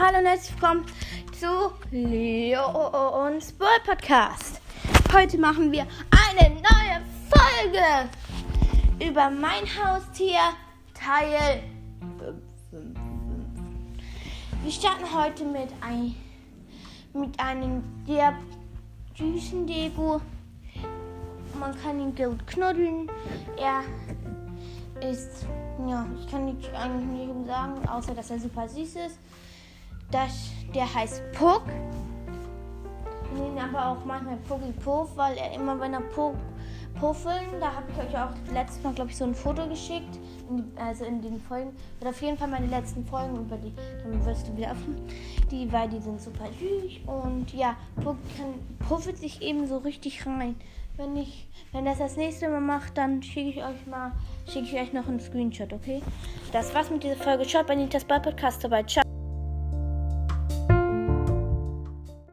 Hallo und herzlich willkommen zu Leons Ball Podcast. Heute machen wir eine neue Folge über mein Haustier Teil 5. Wir starten heute mit, ein, mit einem sehr süßen Dego. Man kann ihn gut knuddeln. Er ist, ja, ich kann nicht eigentlich nicht sagen, außer dass er super süß ist. Das, der heißt Puck. Wir nennen aber auch manchmal Puggy Puff, weil er immer, wenn er Puck puffeln, da habe ich euch auch letztes Mal, glaube ich, so ein Foto geschickt, in die, also in den Folgen, wird auf jeden Fall meine letzten Folgen über die, dann wirst du wieder öffnen, die, weil die sind super süß und ja, Puck kann, puffelt sich eben so richtig rein. Wenn ich, wenn das das nächste Mal macht, dann schicke ich euch mal, schicke ich euch noch einen Screenshot, okay? Das war's mit dieser Folge. Schaut bei Nitas Ball Podcast dabei. Ciao.